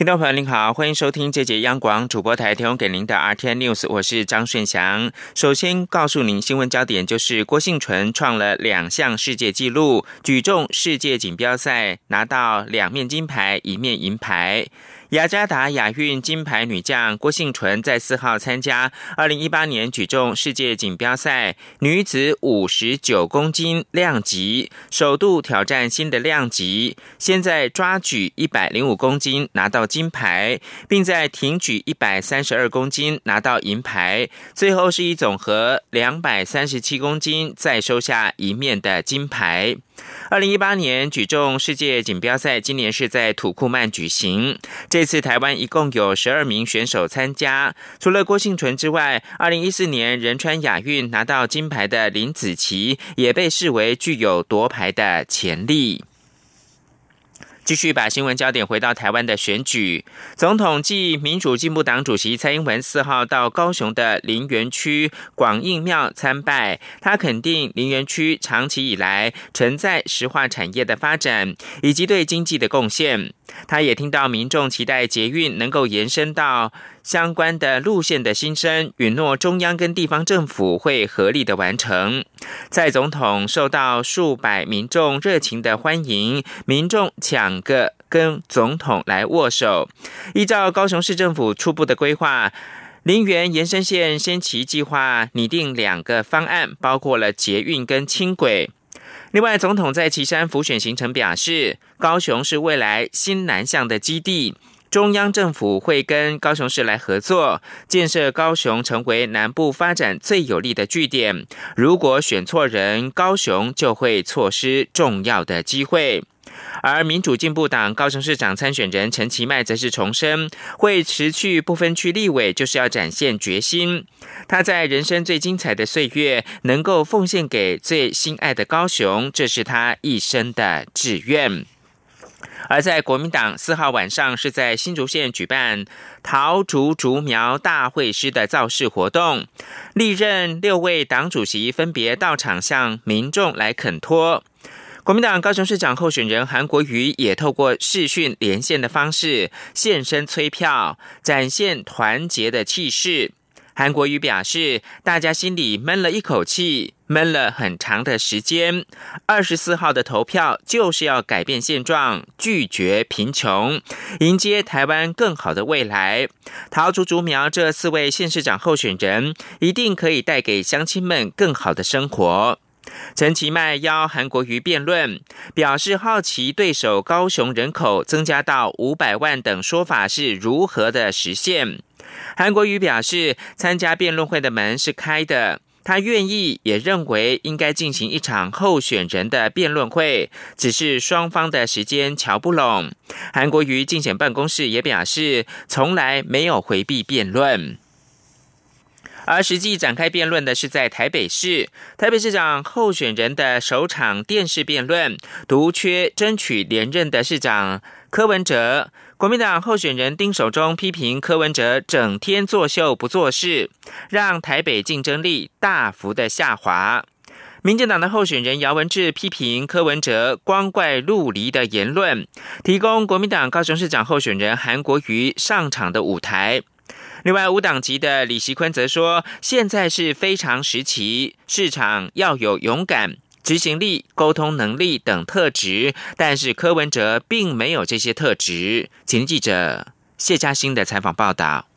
听众朋友您好，欢迎收听这节央广主播台提供给您的 RT News，我是张顺祥。首先告诉您新闻焦点，就是郭幸纯创了两项世界纪录，举重世界锦标赛拿到两面金牌，一面银牌。雅加达亚运金牌女将郭幸纯在四号参加二零一八年举重世界锦标赛女子五十九公斤量级，首度挑战新的量级。先在抓举一百零五公斤拿到金牌，并在挺举一百三十二公斤拿到银牌，最后是以总和两百三十七公斤再收下一面的金牌。二零一八年举重世界锦标赛今年是在土库曼举行。这次台湾一共有十二名选手参加，除了郭幸纯之外，二零一四年仁川亚运拿到金牌的林子琪也被视为具有夺牌的潜力。继续把新闻焦点回到台湾的选举，总统暨民主进步党主席蔡英文四号到高雄的林园区广应庙参拜，他肯定林园区长期以来承载石化产业的发展以及对经济的贡献。他也听到民众期待捷运能够延伸到相关的路线的新生，允诺中央跟地方政府会合力的完成。在总统受到数百民众热情的欢迎，民众抢个跟总统来握手。依照高雄市政府初步的规划，林园延伸线先期计划拟定两个方案，包括了捷运跟轻轨。另外，总统在旗山浮选行程表示，高雄是未来新南向的基地，中央政府会跟高雄市来合作，建设高雄成为南部发展最有利的据点。如果选错人，高雄就会错失重要的机会。而民主进步党高雄市长参选人陈其迈则是重申，会持续不分区立委，就是要展现决心。他在人生最精彩的岁月，能够奉献给最心爱的高雄，这是他一生的志愿。而在国民党四号晚上，是在新竹县举办桃竹竹苗大会师的造势活动，历任六位党主席分别到场向民众来恳托。国民党高雄市长候选人韩国瑜也透过视讯连线的方式现身催票，展现团结的气势。韩国瑜表示，大家心里闷了一口气，闷了很长的时间。二十四号的投票就是要改变现状，拒绝贫穷，迎接台湾更好的未来。桃竹竹苗这四位县市长候选人，一定可以带给乡亲们更好的生活。陈其迈邀韩国瑜辩论，表示好奇对手高雄人口增加到五百万等说法是如何的实现。韩国瑜表示，参加辩论会的门是开的，他愿意也认为应该进行一场候选人的辩论会，只是双方的时间瞧不拢。韩国瑜竞选办公室也表示，从来没有回避辩论。而实际展开辩论的是在台北市，台北市长候选人的首场电视辩论，独缺争取连任的市长柯文哲。国民党候选人丁守中批评柯文哲整天作秀不做事，让台北竞争力大幅的下滑。民进党的候选人姚文智批评柯文哲光怪陆离的言论，提供国民党高雄市长候选人韩国瑜上场的舞台。另外，无党籍的李习坤则说：“现在是非常时期，市场要有勇敢、执行力、沟通能力等特质，但是柯文哲并没有这些特质。”请记者谢嘉欣的采访报道。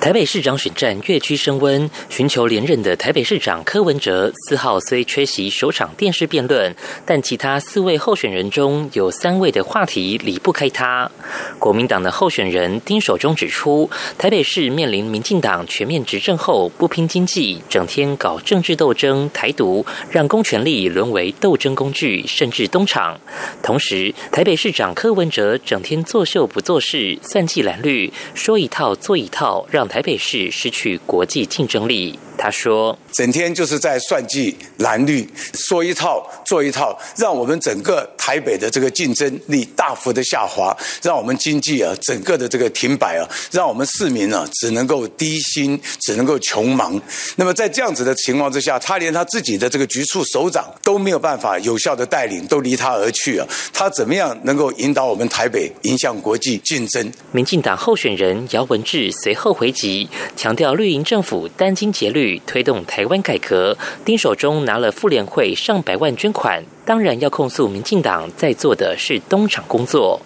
台北市长选战越趋升温，寻求连任的台北市长柯文哲四号虽缺席首场电视辩论，但其他四位候选人中有三位的话题离不开他。国民党的候选人丁守中指出，台北市面临民进党全面执政后不拼经济，整天搞政治斗争、台独，让公权力沦为斗争工具，甚至东厂。同时，台北市长柯文哲整天作秀不做事，算计蓝绿，说一套做一套，让台北市失去国际竞争力。他说：“整天就是在算计蓝绿，说一套做一套，让我们整个台北的这个竞争力大幅的下滑，让我们经济啊整个的这个停摆啊，让我们市民啊只能够低薪，只能够穷忙。那么在这样子的情况之下，他连他自己的这个局处首长都没有办法有效的带领，都离他而去啊。他怎么样能够引导我们台北迎向国际竞争？”民进党候选人姚文智随后回击，强调绿营政府殚精竭虑推动台湾改革，丁守中拿了妇联会上百万捐款，当然要控诉民进党在做的是东厂工作。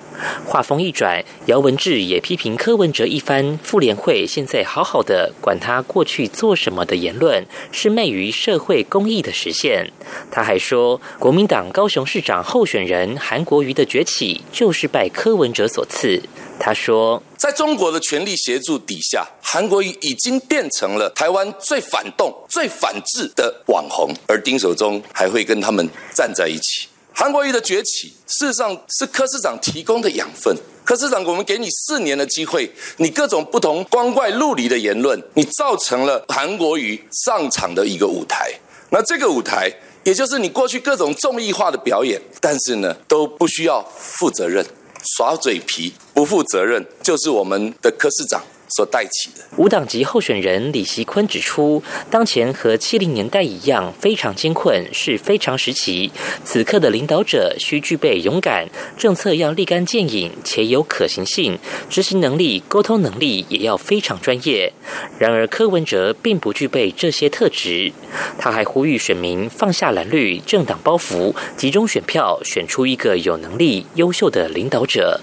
话锋一转，姚文智也批评柯文哲一番妇联会现在好好的，管他过去做什么的言论，是昧于社会公益的实现。他还说，国民党高雄市长候选人韩国瑜的崛起，就是拜柯文哲所赐。他说，在中国的全力协助底下，韩国瑜已经变成了台湾最反动、最反制的网红，而丁守中还会跟他们站在一起。韩国瑜的崛起，事实上是柯市长提供的养分。柯市长，我们给你四年的机会，你各种不同光怪陆离的言论，你造成了韩国瑜上场的一个舞台。那这个舞台，也就是你过去各种综艺化的表演，但是呢，都不需要负责任。耍嘴皮、不负责任，就是我们的科室长。所带起的无党籍候选人李习坤指出，当前和七零年代一样非常艰困，是非常时期。此刻的领导者需具备勇敢，政策要立竿见影且有可行性，执行能力、沟通能力也要非常专业。然而柯文哲并不具备这些特质。他还呼吁选民放下蓝绿政党包袱，集中选票，选出一个有能力、优秀的领导者。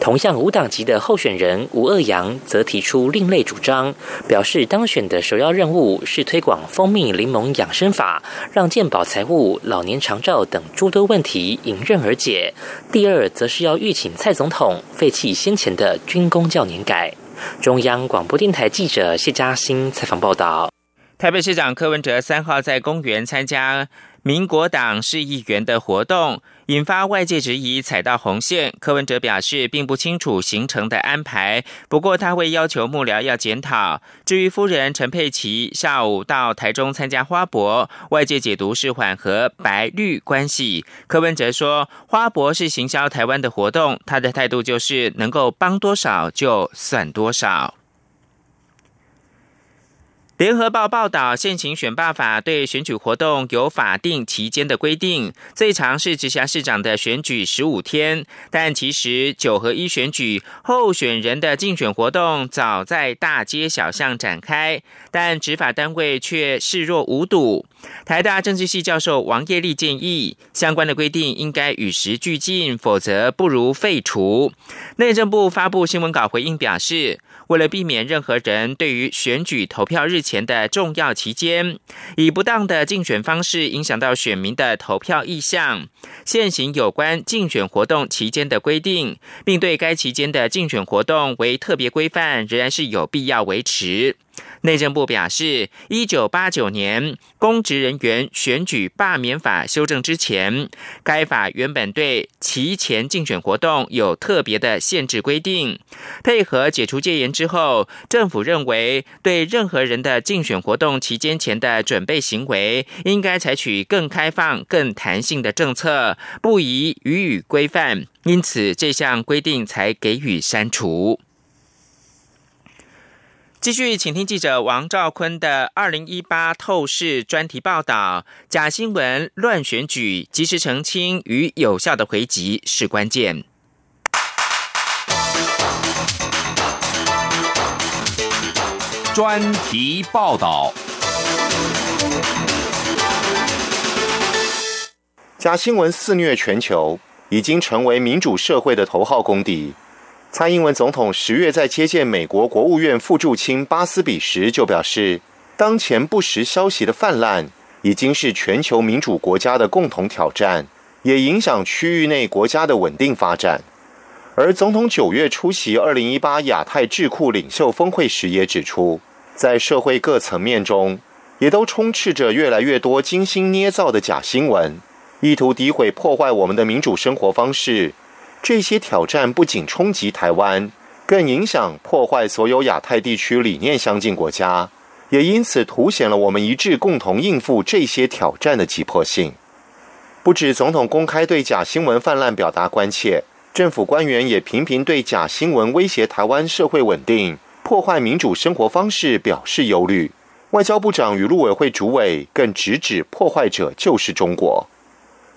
同样无党籍的候选人吴鄂阳则提出另类主张，表示当选的首要任务是推广蜂蜜柠檬养生法，让健保财务、老年长照等诸多问题迎刃而解。第二，则是要预请蔡总统废弃先前的军工教年改。中央广播电台记者谢嘉欣采访报道。台北市长柯文哲三号在公园参加民国党市议员的活动。引发外界质疑踩到红线，柯文哲表示并不清楚行程的安排，不过他会要求幕僚要检讨。至于夫人陈佩琪下午到台中参加花博，外界解读是缓和白绿关系。柯文哲说，花博是行销台湾的活动，他的态度就是能够帮多少就算多少。联合报报道，现行选罢法对选举活动有法定期间的规定，最长是直辖市长的选举十五天。但其实九合一选举候选人的竞选活动早在大街小巷展开，但执法单位却视若无睹。台大政治系教授王业立建议，相关的规定应该与时俱进，否则不如废除。内政部发布新闻稿回应表示。为了避免任何人对于选举投票日前的重要期间，以不当的竞选方式影响到选民的投票意向，现行有关竞选活动期间的规定，并对该期间的竞选活动为特别规范，仍然是有必要维持。内政部表示，一九八九年公职人员选举罢免法修正之前，该法原本对提前竞选活动有特别的限制规定。配合解除戒严之后，政府认为对任何人的竞选活动期间前的准备行为，应该采取更开放、更弹性的政策，不宜予以规范，因此这项规定才给予删除。继续，请听记者王兆坤的二零一八透视专题报道：假新闻、乱选举，及时澄清与有效的回击是关键。专题报道：假新闻肆虐全球，已经成为民主社会的头号公敌。蔡英文总统十月在接见美国国务院副驻青巴斯比时就表示，当前不实消息的泛滥已经是全球民主国家的共同挑战，也影响区域内国家的稳定发展。而总统九月出席二零一八亚太智库领袖峰会时也指出，在社会各层面中，也都充斥着越来越多精心捏造的假新闻，意图诋毁破坏我们的民主生活方式。这些挑战不仅冲击台湾，更影响破坏所有亚太地区理念相近国家，也因此凸显了我们一致共同应付这些挑战的急迫性。不止总统公开对假新闻泛滥表达关切，政府官员也频频对假新闻威胁台湾社会稳定、破坏民主生活方式表示忧虑。外交部长与陆委会主委更直指破坏者就是中国。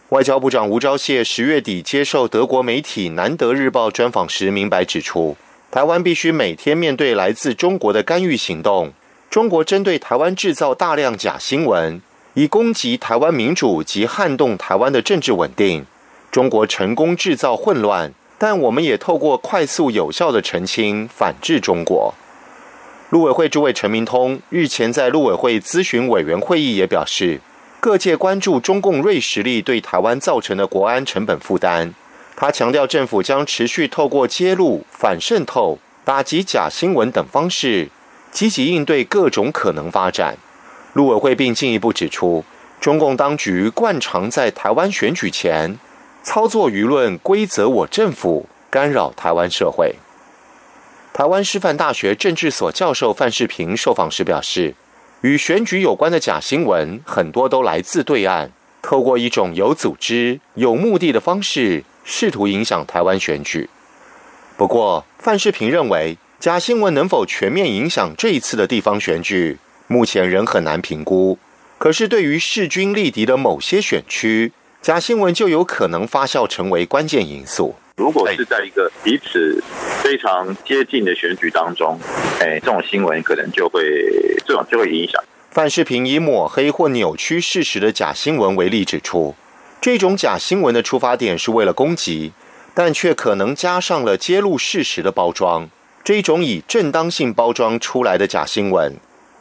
外交部长吴钊燮十月底接受德国媒体《南德日报》专访时，明白指出，台湾必须每天面对来自中国的干预行动。中国针对台湾制造大量假新闻，以攻击台湾民主及撼动台湾的政治稳定。中国成功制造混乱，但我们也透过快速有效的澄清反制中国。陆委会主委陈明通日前在陆委会咨询委员会议也表示，各界关注中共锐实力对台湾造成的国安成本负担。他强调，政府将持续透过揭露、反渗透、打击假新闻等方式，积极应对各种可能发展。陆委会并进一步指出，中共当局惯常在台湾选举前操作舆论，规则我政府，干扰台湾社会。台湾师范大学政治所教授范世平受访时表示，与选举有关的假新闻很多都来自对岸，透过一种有组织、有目的的方式，试图影响台湾选举。不过，范世平认为，假新闻能否全面影响这一次的地方选举，目前仍很难评估。可是，对于势均力敌的某些选区，假新闻就有可能发酵成为关键因素。如果是在一个彼此非常接近的选举当中，哎，这种新闻可能就会这种就会影响。范世平以抹黑或扭曲事实的假新闻为例指出，这种假新闻的出发点是为了攻击，但却可能加上了揭露事实的包装。这种以正当性包装出来的假新闻，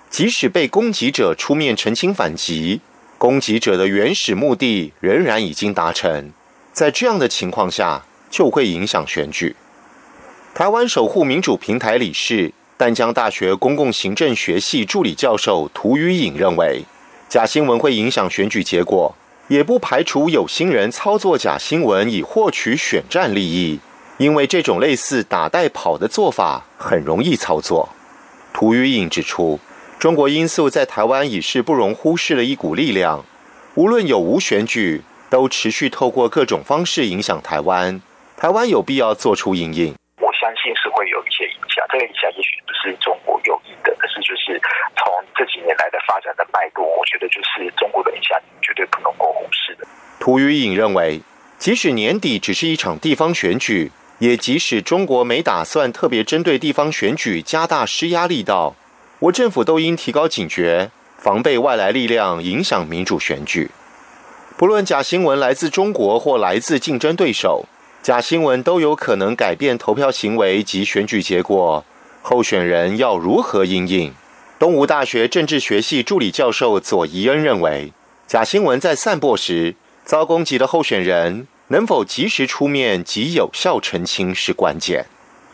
即使被攻击者出面澄清反击，攻击者的原始目的仍然已经达成。在这样的情况下。就会影响选举。台湾守护民主平台理事、淡江大学公共行政学系助理教授涂于颖认为，假新闻会影响选举结果，也不排除有心人操作假新闻以获取选战利益，因为这种类似打带跑的做法很容易操作。涂于颖指出，中国因素在台湾已是不容忽视的一股力量，无论有无选举，都持续透过各种方式影响台湾。台湾有必要做出应应，相信是会有一些影响。这个影响也许不是中国有意的，可是就是从这几年来的发展的脉络，我觉得就是中国的影响绝对不能够忽视的。涂于颖认为，即使年底只是一场地方选举，也即使中国没打算特别针对地方选举加大施压力道，我政府都应提高警觉，防备外来力量影响民主选举。不论假新闻来自中国或来自竞争对手。假新闻都有可能改变投票行为及选举结果，候选人要如何应应？东吴大学政治学系助理教授左宜恩认为，假新闻在散播时遭攻击的候选人能否及时出面及有效澄清是关键。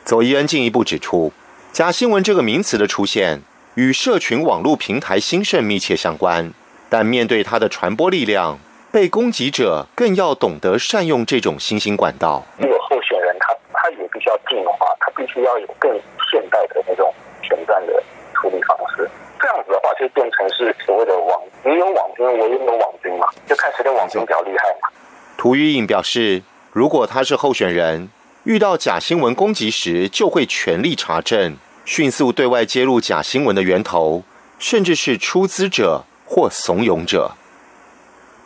左宜恩进一步指出，假新闻这个名词的出现与社群网络平台兴盛密切相关，但面对它的传播力量。被攻击者更要懂得善用这种新兴管道。这个候选人他他也必须要进化，他必须要有更现代的那种选战的处理方式。这样子的话，就变成是所谓的网，你有网军，我也有网军嘛，就看谁的网军比较厉害嘛。涂玉颖表示，如果他是候选人，遇到假新闻攻击时，就会全力查证，迅速对外揭露假新闻的源头，甚至是出资者或怂恿者。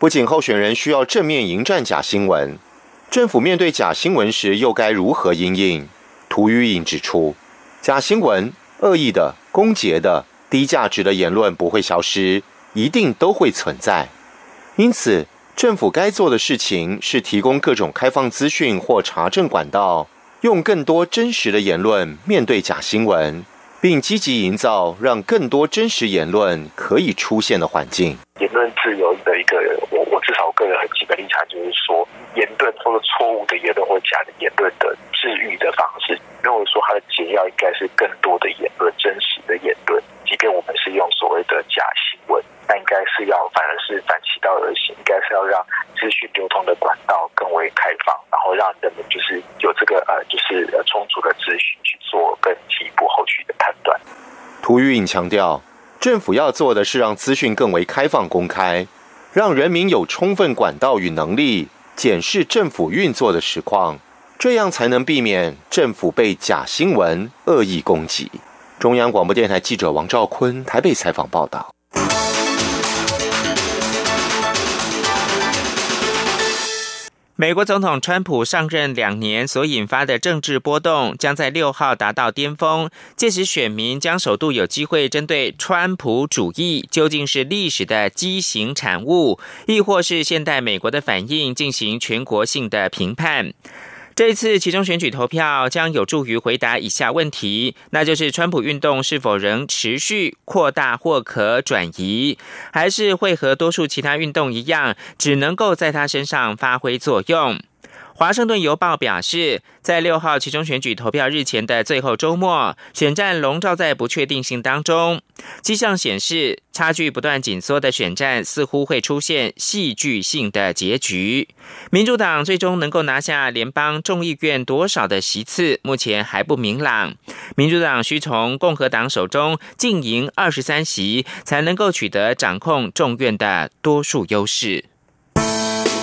不仅候选人需要正面迎战假新闻，政府面对假新闻时又该如何应应？涂于颖指出，假新闻、恶意的、攻讦的、低价值的言论不会消失，一定都会存在。因此，政府该做的事情是提供各种开放资讯或查证管道，用更多真实的言论面对假新闻。并积极营造让更多真实言论可以出现的环境。言论自由的一个人，我个人很基本立场就是说，言论或者错误的言论或假的言论的治愈的方式，认为说它的解药应该是更多的言论，真实的言论。即便我们是用所谓的假新闻，那应该是要反而是反其道而行，应该是要让资讯流通的管道更为开放，然后让人们就是有这个呃，就是充足的资讯去做更进一步后续的判断。涂玉颖强调，政府要做的是让资讯更为开放公开，让人民有充分管道与能力检视政府运作的实况，这样才能避免政府被假新闻恶意攻击。中央广播电台记者王兆坤台北采访报道。美国总统川普上任两年所引发的政治波动，将在六号达到巅峰。届时，选民将首度有机会针对川普主义究竟是历史的畸形产物，亦或是现代美国的反应，进行全国性的评判。这一次其中选举投票将有助于回答以下问题，那就是川普运动是否仍持续扩大或可转移，还是会和多数其他运动一样，只能够在他身上发挥作用。华盛顿邮报表示，在六号其中选举投票日前的最后周末，选战笼罩在不确定性当中。迹象显示，差距不断紧缩的选战似乎会出现戏剧性的结局。民主党最终能够拿下联邦众议院多少的席次，目前还不明朗。民主党需从共和党手中净赢二十三席，才能够取得掌控众院的多数优势。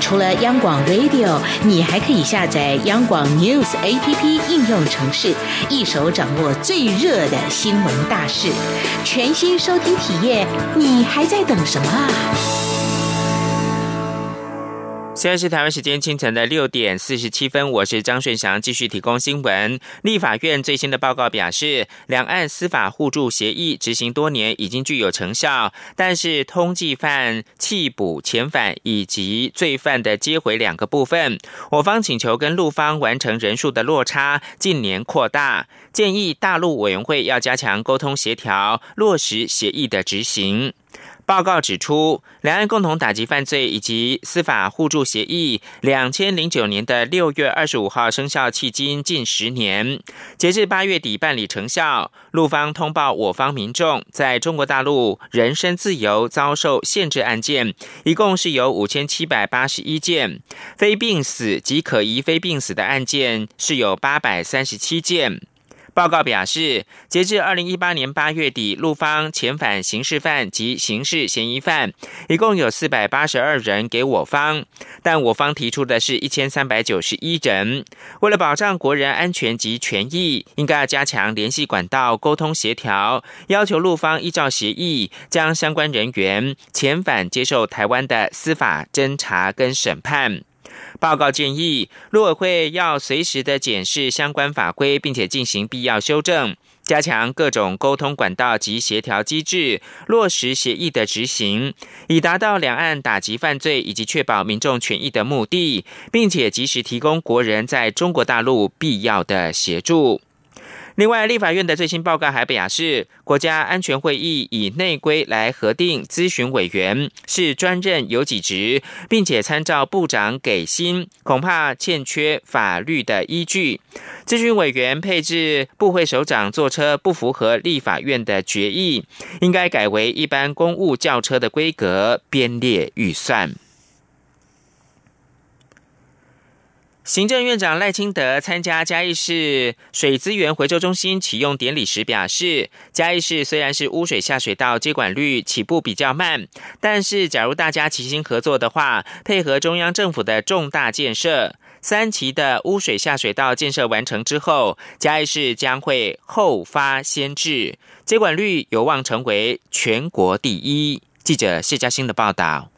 除了央广 Radio，你还可以下载央广 News APP 应用程式，一手掌握最热的新闻大事，全新收听体验，你还在等什么啊？现在是台湾时间清晨的六点四十七分，我是张顺祥，继续提供新闻。立法院最新的报告表示，两岸司法互助协议执行多年，已经具有成效，但是通缉犯弃捕遣返以及罪犯的接回两个部分，我方请求跟陆方完成人数的落差近年扩大，建议大陆委员会要加强沟通协调，落实协议的执行。报告指出，两岸共同打击犯罪以及司法互助协议，两千零九年的六月二十五号生效，迄今近十年，截至八月底办理成效。陆方通报我方民众在中国大陆人身自由遭受限制案件，一共是有五千七百八十一件，非病死及可疑非病死的案件是有八百三十七件。报告表示，截至二零一八年八月底，陆方遣返刑事犯及刑事嫌疑犯一共有四百八十二人给我方，但我方提出的是一千三百九十一人。为了保障国人安全及权益，应该要加强联系管道，沟通协调，要求陆方依照协议，将相关人员遣返接受台湾的司法侦查跟审判。报告建议，陆委会要随时的检视相关法规，并且进行必要修正，加强各种沟通管道及协调机制，落实协议的执行，以达到两岸打击犯罪以及确保民众权益的目的，并且及时提供国人在中国大陆必要的协助。另外，立法院的最新报告还表示，国家安全会议以内规来核定咨询委员是专任有几职，并且参照部长给薪，恐怕欠缺法律的依据。咨询委员配置部会首长坐车不符合立法院的决议，应该改为一般公务轿车的规格编列预算。行政院长赖清德参加嘉义市水资源回收中心启用典礼时表示，嘉义市虽然是污水下水道接管率起步比较慢，但是假如大家齐心合作的话，配合中央政府的重大建设，三期的污水下水道建设完成之后，嘉义市将会后发先至，接管率有望成为全国第一。记者谢嘉欣的报道。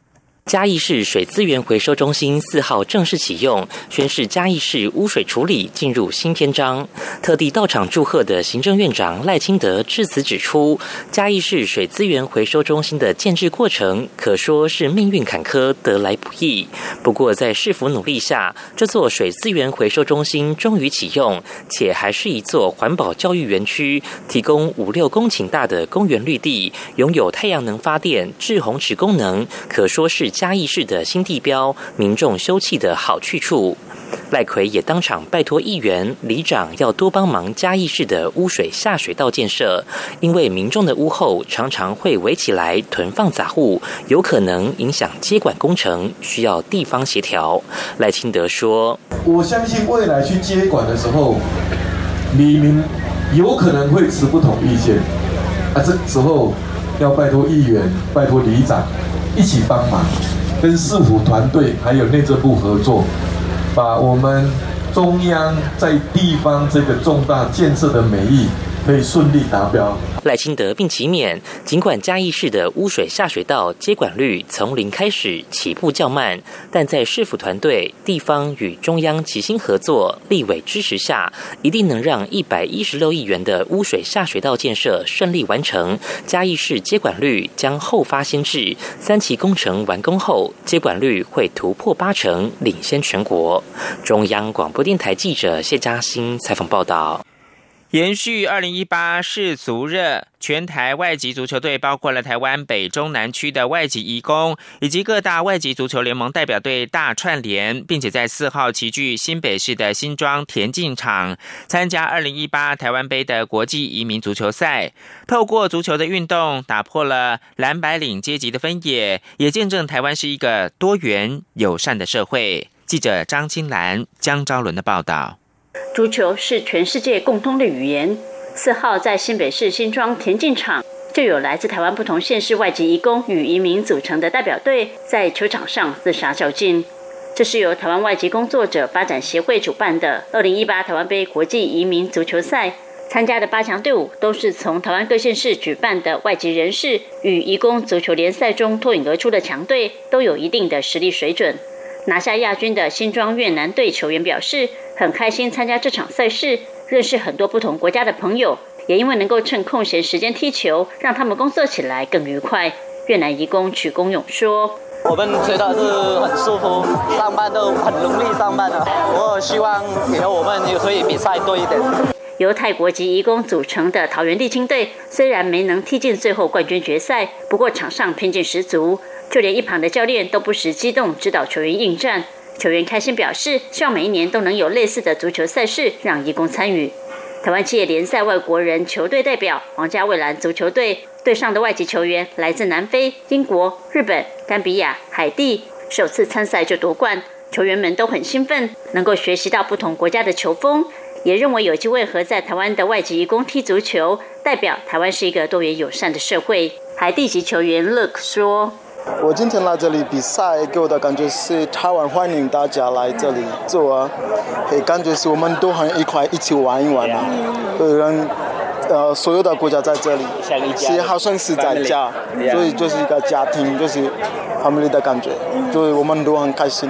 嘉义市水资源回收中心四号正式启用，宣示嘉义市污水处理进入新篇章。特地到场祝贺的行政院长赖清德致辞指出，嘉义市水资源回收中心的建制过程可说是命运坎坷，得来不易。不过在市府努力下，这座水资源回收中心终于启用，且还是一座环保教育园区，提供五六公顷大的公园绿地，拥有太阳能发电、制红池功能，可说是。嘉义市的新地标，民众休憩的好去处。赖奎也当场拜托议员、里长要多帮忙嘉义市的污水下水道建设，因为民众的屋后常常会围起来囤放杂物，有可能影响接管工程，需要地方协调。赖清德说：“我相信未来去接管的时候，李明有可能会持不同意见，啊，这时候要拜托议员、拜托里长。”一起帮忙，跟市府团队还有内政部合作，把我们中央在地方这个重大建设的美意可以顺利达标。赖清德并其勉，尽管嘉义市的污水下水道接管率从零开始起步较慢，但在市府团队、地方与中央齐心合作、立委支持下，一定能让一百一十六亿元的污水下水道建设顺利完成。嘉义市接管率将后发先至，三期工程完工后，接管率会突破八成，领先全国。中央广播电台记者谢嘉欣采访报道。延续二零一八世足热，全台外籍足球队包括了台湾北中南区的外籍移工，以及各大外籍足球联盟代表队大串联，并且在四号齐聚新北市的新庄田径场，参加二零一八台湾杯的国际移民足球赛。透过足球的运动，打破了蓝白领阶级的分野，也见证台湾是一个多元友善的社会。记者张金兰、江昭伦的报道。足球是全世界共通的语言。四号在新北市新庄田径场，就有来自台湾不同县市外籍移工与移民组成的代表队在球场上厮杀较劲。这是由台湾外籍工作者发展协会主办的2018台湾杯国际移民足球赛，参加的八强队伍都是从台湾各县市举办的外籍人士与移工足球联赛中脱颖而出的强队，都有一定的实力水准。拿下亚军的新庄越南队球员表示，很开心参加这场赛事，认识很多不同国家的朋友，也因为能够趁空闲时间踢球，让他们工作起来更愉快。越南移工曲公勇说：“我们觉得是很舒服，上班都很容易上班了。我希望以后我们也可以比赛多一点。”由泰国籍移工组成的桃园地青队，虽然没能踢进最后冠军决赛，不过场上拼劲十足。就连一旁的教练都不时激动指导球员应战，球员开心表示，希望每一年都能有类似的足球赛事让义工参与。台湾企业联赛外国人球队代表皇家蔚蓝足球队队上的外籍球员来自南非、英国、日本、甘比亚、海地，首次参赛就夺冠，球员们都很兴奋，能够学习到不同国家的球风，也认为有机会和在台湾的外籍义工踢足球，代表台湾是一个多元友善的社会。海地籍球员 Look 说。我今天来这里比赛，给我的感觉是台湾欢迎大家来这里做感觉是我们都很一块一起玩一玩啊，有人呃所有的国家在这里，是好像是在家，所以就是一个家庭，就是 family 的感觉，所以我们都很开心。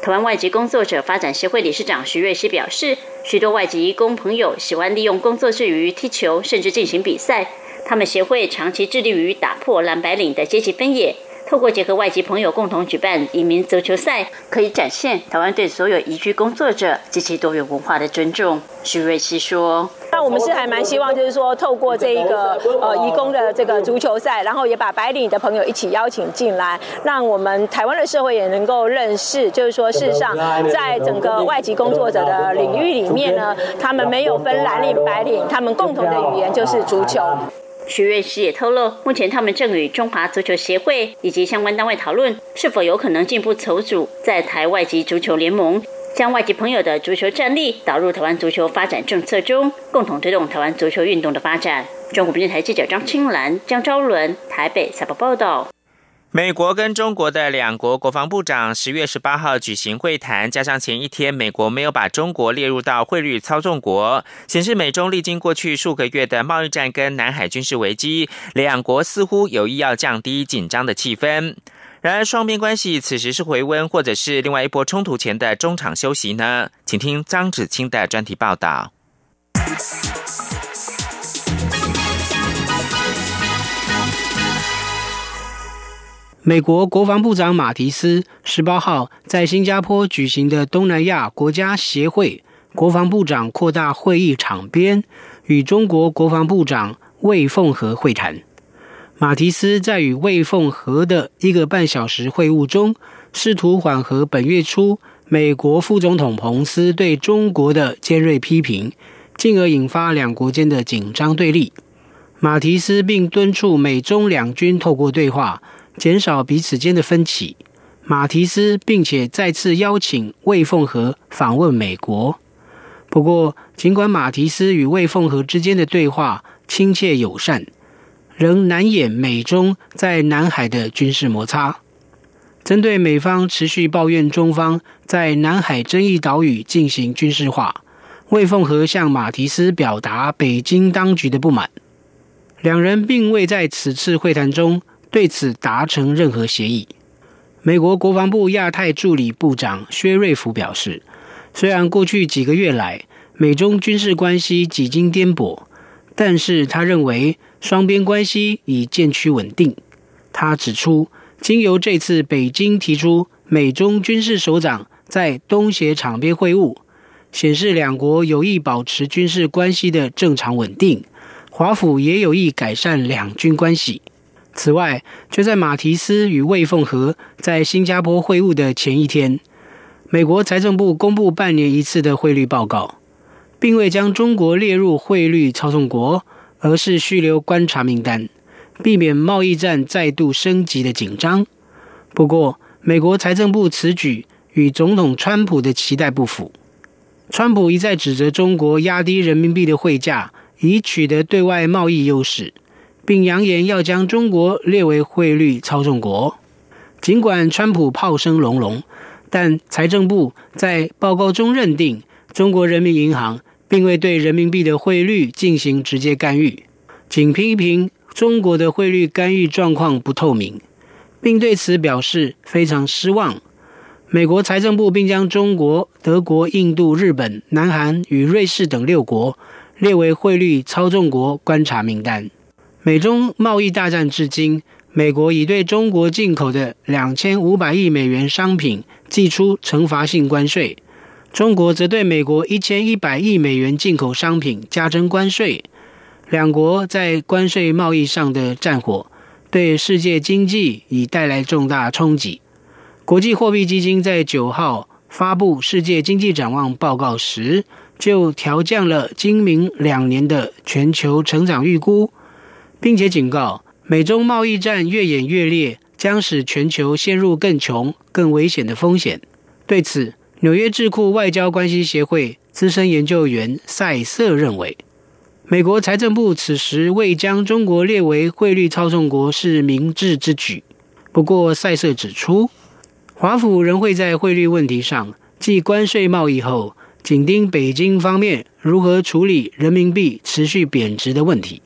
台湾外籍工作者发展协会理事长徐瑞希表示，许多外籍工朋友喜欢利用工作之余踢球，甚至进行比赛。他们协会长期致力于打破蓝白领的阶级分野。透过结合外籍朋友共同举办移民足球赛，可以展现台湾对所有移居工作者及其多元文化的尊重。徐瑞希说：“那我们是还蛮希望，就是说透过这一个呃移工的这个足球赛，然后也把白领的朋友一起邀请进来，让我们台湾的社会也能够认识，就是说事实上在整个外籍工作者的领域里面呢，他们没有分蓝领白领，他们共同的语言就是足球。”徐瑞师也透露，目前他们正与中华足球协会以及相关单位讨论，是否有可能进一步筹组在台外籍足球联盟，将外籍朋友的足球战力导入台湾足球发展政策中，共同推动台湾足球运动的发展。中国电台记者张青兰、江昭伦台北采访报道。美国跟中国的两国国防部长十月十八号举行会谈，加上前一天美国没有把中国列入到汇率操纵国，显示美中历经过去数个月的贸易战跟南海军事危机，两国似乎有意要降低紧张的气氛。然而，双边关系此时是回温，或者是另外一波冲突前的中场休息呢？请听张子清的专题报道。美国国防部长马提斯十八号在新加坡举行的东南亚国家协会国防部长扩大会议场边，与中国国防部长魏凤和会谈。马提斯在与魏凤和的一个半小时会晤中，试图缓和本月初美国副总统彭斯对中国的尖锐批评，进而引发两国间的紧张对立。马提斯并敦促美中两军透过对话。减少彼此间的分歧，马提斯并且再次邀请魏凤和访问美国。不过，尽管马提斯与魏凤和之间的对话亲切友善，仍难掩美中在南海的军事摩擦。针对美方持续抱怨中方在南海争议岛屿进行军事化，魏凤和向马提斯表达北京当局的不满。两人并未在此次会谈中。对此达成任何协议。美国国防部亚太助理部长薛瑞福表示，虽然过去几个月来美中军事关系几经颠簸，但是他认为双边关系已渐趋稳定。他指出，经由这次北京提出美中军事首长在东协场边会晤，显示两国有意保持军事关系的正常稳定。华府也有意改善两军关系。此外，就在马提斯与魏凤和在新加坡会晤的前一天，美国财政部公布半年一次的汇率报告，并未将中国列入汇率操纵国，而是续留观察名单，避免贸易战再度升级的紧张。不过，美国财政部此举与总统川普的期待不符。川普一再指责中国压低人民币的汇价，以取得对外贸易优势。并扬言要将中国列为汇率操纵国。尽管川普炮声隆隆，但财政部在报告中认定，中国人民银行并未对人民币的汇率进行直接干预，仅批评中国的汇率干预状况不透明，并对此表示非常失望。美国财政部并将中国、德国、印度、日本、南韩与瑞士等六国列为汇率操纵国观察名单。美中贸易大战至今，美国已对中国进口的两千五百亿美元商品寄出惩罚性关税，中国则对美国一千一百亿美元进口商品加征关税。两国在关税贸易上的战火，对世界经济已带来重大冲击。国际货币基金在九号发布世界经济展望报告时，就调降了今明两年的全球成长预估。并且警告，美中贸易战越演越烈，将使全球陷入更穷、更危险的风险。对此，纽约智库外交关系协会资深研究员塞瑟认为，美国财政部此时未将中国列为汇率操纵国是明智之举。不过，塞瑟指出，华府仍会在汇率问题上，继关税贸易后，紧盯北京方面如何处理人民币持续贬值的问题。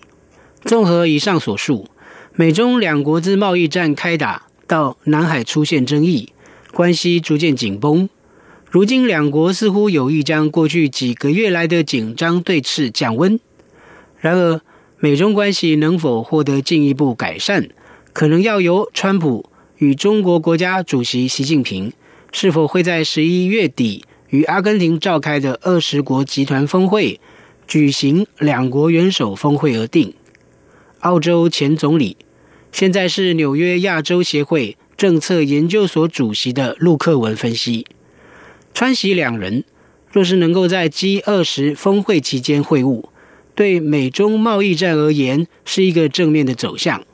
综合以上所述，美中两国自贸易战开打到南海出现争议，关系逐渐紧绷。如今两国似乎有意将过去几个月来的紧张对峙降温。然而，美中关系能否获得进一步改善，可能要由川普与中国国家主席习近平是否会在十一月底与阿根廷召开的二十国集团峰会举行两国元首峰会而定。澳洲前总理，现在是纽约亚洲协会政策研究所主席的陆克文分析，川西两人若是能够在 G 二十峰会期间会晤，对美中贸易战而言是一个正面的走向。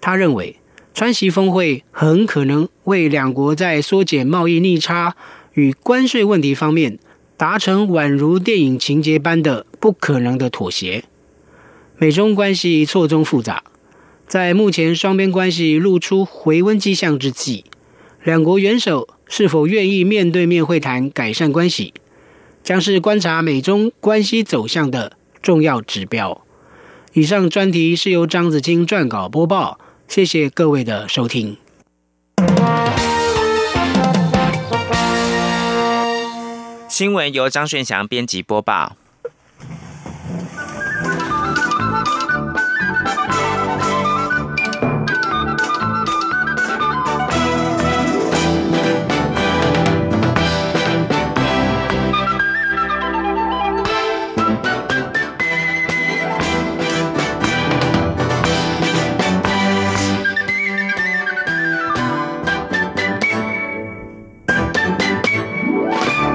他认为，川西峰会很可能为两国在缩减贸易逆差与关税问题方面达成宛如电影情节般的不可能的妥协。美中关系错综复杂在目前双边关系露出回温迹象之际两国元首是否愿意面对面会谈改善关系将是观察美中关系走向的重要指标。以上专题是由张子清撰稿播报谢谢各位的收听。新闻由张顺祥编辑播报。